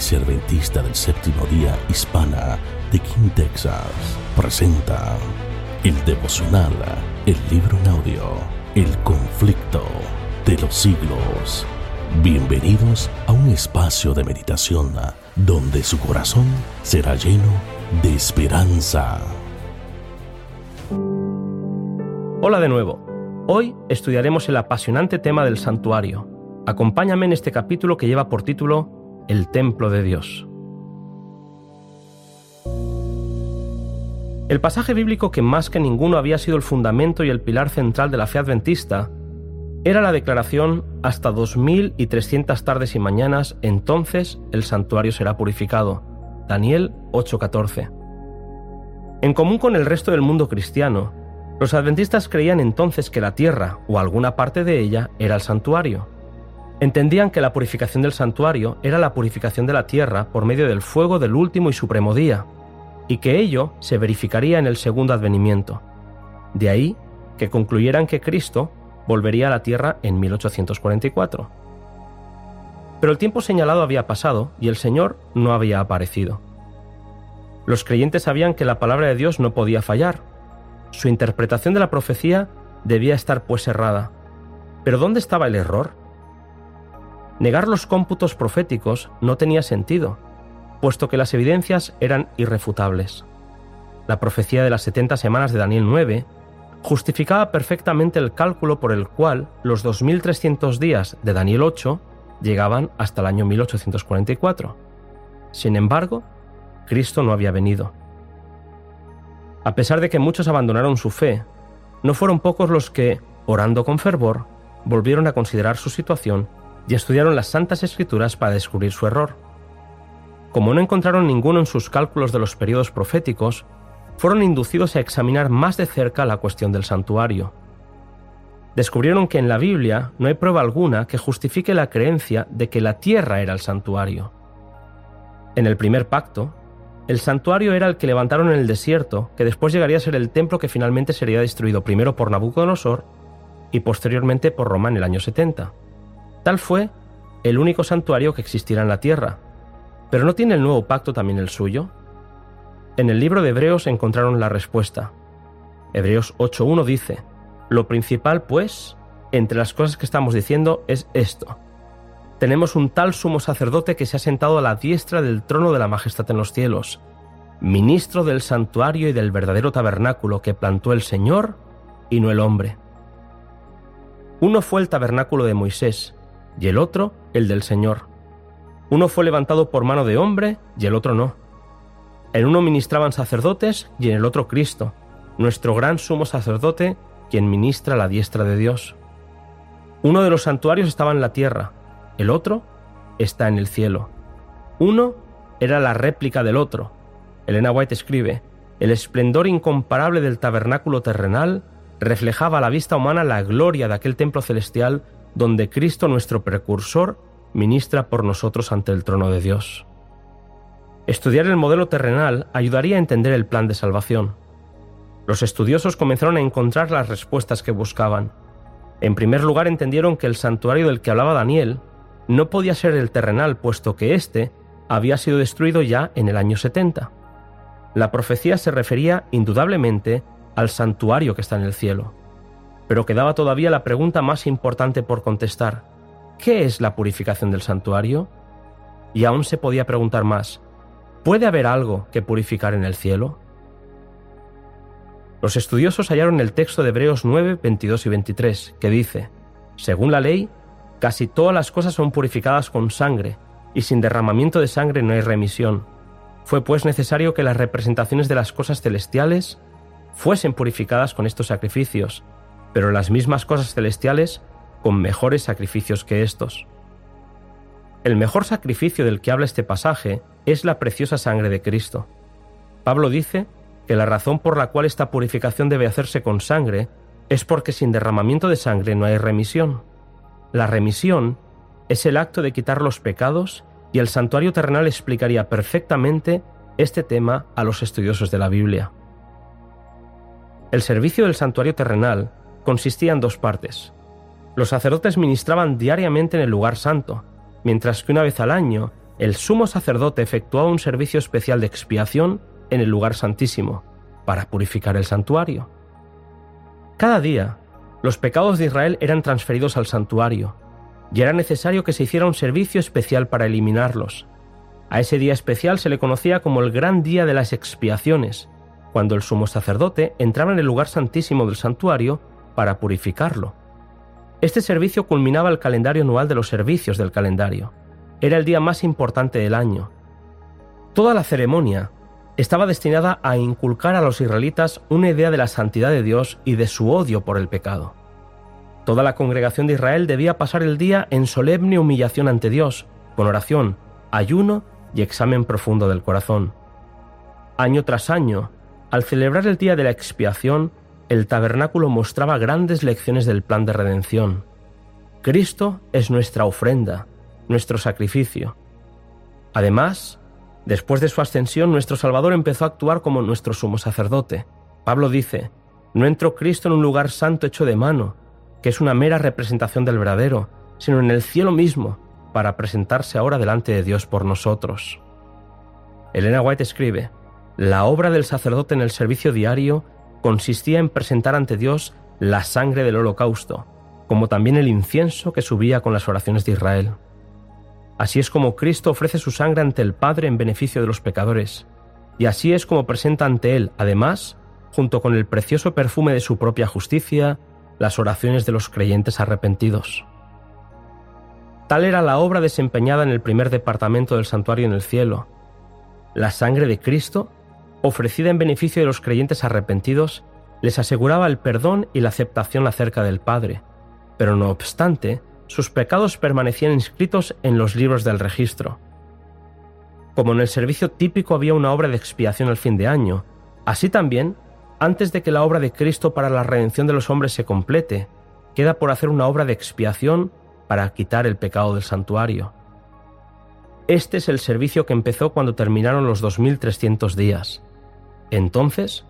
Iglesia del Séptimo Día Hispana de King, Texas, presenta el devocional, el libro en audio, El conflicto de los siglos. Bienvenidos a un espacio de meditación donde su corazón será lleno de esperanza. Hola de nuevo. Hoy estudiaremos el apasionante tema del santuario. Acompáñame en este capítulo que lleva por título el templo de Dios. El pasaje bíblico que más que ninguno había sido el fundamento y el pilar central de la fe adventista era la declaración hasta 2300 tardes y mañanas, entonces el santuario será purificado. Daniel 8:14. En común con el resto del mundo cristiano, los adventistas creían entonces que la tierra o alguna parte de ella era el santuario. Entendían que la purificación del santuario era la purificación de la tierra por medio del fuego del último y supremo día, y que ello se verificaría en el segundo advenimiento. De ahí que concluyeran que Cristo volvería a la tierra en 1844. Pero el tiempo señalado había pasado y el Señor no había aparecido. Los creyentes sabían que la palabra de Dios no podía fallar. Su interpretación de la profecía debía estar pues errada. Pero ¿dónde estaba el error? Negar los cómputos proféticos no tenía sentido, puesto que las evidencias eran irrefutables. La profecía de las 70 semanas de Daniel 9 justificaba perfectamente el cálculo por el cual los 2.300 días de Daniel 8 llegaban hasta el año 1844. Sin embargo, Cristo no había venido. A pesar de que muchos abandonaron su fe, no fueron pocos los que, orando con fervor, volvieron a considerar su situación y estudiaron las Santas Escrituras para descubrir su error. Como no encontraron ninguno en sus cálculos de los periodos proféticos, fueron inducidos a examinar más de cerca la cuestión del santuario. Descubrieron que en la Biblia no hay prueba alguna que justifique la creencia de que la tierra era el santuario. En el primer pacto, el santuario era el que levantaron en el desierto, que después llegaría a ser el templo que finalmente sería destruido primero por Nabucodonosor y posteriormente por Roma en el año 70. Tal fue el único santuario que existiera en la tierra. ¿Pero no tiene el nuevo pacto también el suyo? En el libro de Hebreos encontraron la respuesta. Hebreos 8.1 dice, Lo principal, pues, entre las cosas que estamos diciendo es esto. Tenemos un tal sumo sacerdote que se ha sentado a la diestra del trono de la majestad en los cielos, ministro del santuario y del verdadero tabernáculo que plantó el Señor y no el hombre. Uno fue el tabernáculo de Moisés, y el otro el del Señor. Uno fue levantado por mano de hombre y el otro no. En uno ministraban sacerdotes y en el otro Cristo, nuestro gran sumo sacerdote, quien ministra la diestra de Dios. Uno de los santuarios estaba en la tierra, el otro está en el cielo. Uno era la réplica del otro. Elena White escribe, el esplendor incomparable del tabernáculo terrenal reflejaba a la vista humana la gloria de aquel templo celestial donde Cristo nuestro precursor ministra por nosotros ante el trono de Dios. Estudiar el modelo terrenal ayudaría a entender el plan de salvación. Los estudiosos comenzaron a encontrar las respuestas que buscaban. En primer lugar entendieron que el santuario del que hablaba Daniel no podía ser el terrenal, puesto que éste había sido destruido ya en el año 70. La profecía se refería indudablemente al santuario que está en el cielo pero quedaba todavía la pregunta más importante por contestar. ¿Qué es la purificación del santuario? Y aún se podía preguntar más. ¿Puede haber algo que purificar en el cielo? Los estudiosos hallaron el texto de Hebreos 9, 22 y 23, que dice, Según la ley, casi todas las cosas son purificadas con sangre, y sin derramamiento de sangre no hay remisión. Fue pues necesario que las representaciones de las cosas celestiales fuesen purificadas con estos sacrificios, pero las mismas cosas celestiales con mejores sacrificios que estos. El mejor sacrificio del que habla este pasaje es la preciosa sangre de Cristo. Pablo dice que la razón por la cual esta purificación debe hacerse con sangre es porque sin derramamiento de sangre no hay remisión. La remisión es el acto de quitar los pecados y el santuario terrenal explicaría perfectamente este tema a los estudiosos de la Biblia. El servicio del santuario terrenal consistía en dos partes. Los sacerdotes ministraban diariamente en el lugar santo, mientras que una vez al año el sumo sacerdote efectuaba un servicio especial de expiación en el lugar santísimo, para purificar el santuario. Cada día, los pecados de Israel eran transferidos al santuario, y era necesario que se hiciera un servicio especial para eliminarlos. A ese día especial se le conocía como el gran día de las expiaciones, cuando el sumo sacerdote entraba en el lugar santísimo del santuario para purificarlo. Este servicio culminaba el calendario anual de los servicios del calendario. Era el día más importante del año. Toda la ceremonia estaba destinada a inculcar a los israelitas una idea de la santidad de Dios y de su odio por el pecado. Toda la congregación de Israel debía pasar el día en solemne humillación ante Dios, con oración, ayuno y examen profundo del corazón. Año tras año, al celebrar el día de la expiación, el tabernáculo mostraba grandes lecciones del plan de redención. Cristo es nuestra ofrenda, nuestro sacrificio. Además, después de su ascensión, nuestro Salvador empezó a actuar como nuestro sumo sacerdote. Pablo dice, no entró Cristo en un lugar santo hecho de mano, que es una mera representación del verdadero, sino en el cielo mismo, para presentarse ahora delante de Dios por nosotros. Elena White escribe, la obra del sacerdote en el servicio diario consistía en presentar ante Dios la sangre del holocausto, como también el incienso que subía con las oraciones de Israel. Así es como Cristo ofrece su sangre ante el Padre en beneficio de los pecadores, y así es como presenta ante Él, además, junto con el precioso perfume de su propia justicia, las oraciones de los creyentes arrepentidos. Tal era la obra desempeñada en el primer departamento del santuario en el cielo. La sangre de Cristo ofrecida en beneficio de los creyentes arrepentidos, les aseguraba el perdón y la aceptación acerca del Padre, pero no obstante, sus pecados permanecían inscritos en los libros del registro. Como en el servicio típico había una obra de expiación al fin de año, así también, antes de que la obra de Cristo para la redención de los hombres se complete, queda por hacer una obra de expiación para quitar el pecado del santuario. Este es el servicio que empezó cuando terminaron los 2300 días. Entonces,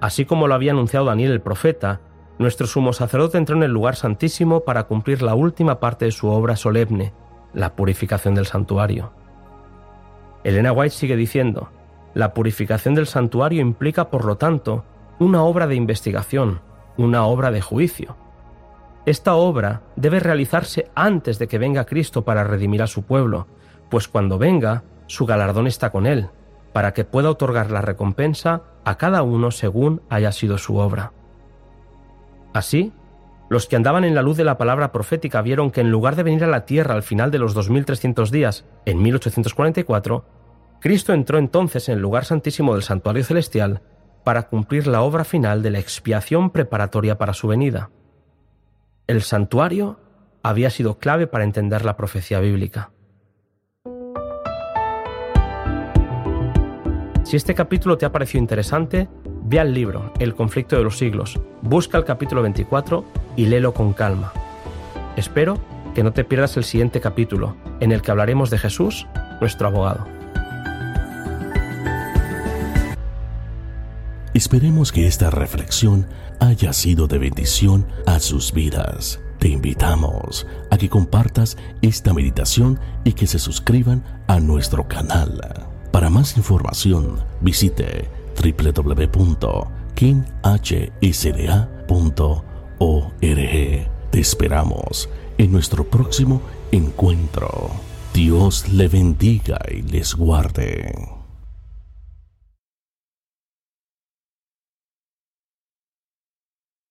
así como lo había anunciado Daniel el profeta, nuestro sumo sacerdote entró en el lugar santísimo para cumplir la última parte de su obra solemne, la purificación del santuario. Elena White sigue diciendo, la purificación del santuario implica, por lo tanto, una obra de investigación, una obra de juicio. Esta obra debe realizarse antes de que venga Cristo para redimir a su pueblo, pues cuando venga, su galardón está con él, para que pueda otorgar la recompensa a cada uno según haya sido su obra. Así, los que andaban en la luz de la palabra profética vieron que en lugar de venir a la tierra al final de los 2300 días, en 1844, Cristo entró entonces en el lugar santísimo del santuario celestial para cumplir la obra final de la expiación preparatoria para su venida. El santuario había sido clave para entender la profecía bíblica. Si este capítulo te ha parecido interesante, ve al libro El conflicto de los siglos, busca el capítulo 24 y léelo con calma. Espero que no te pierdas el siguiente capítulo, en el que hablaremos de Jesús, nuestro abogado. Esperemos que esta reflexión haya sido de bendición a sus vidas. Te invitamos a que compartas esta meditación y que se suscriban a nuestro canal. Para más información, visite www.kinhsda.org. Te esperamos en nuestro próximo encuentro. Dios le bendiga y les guarde.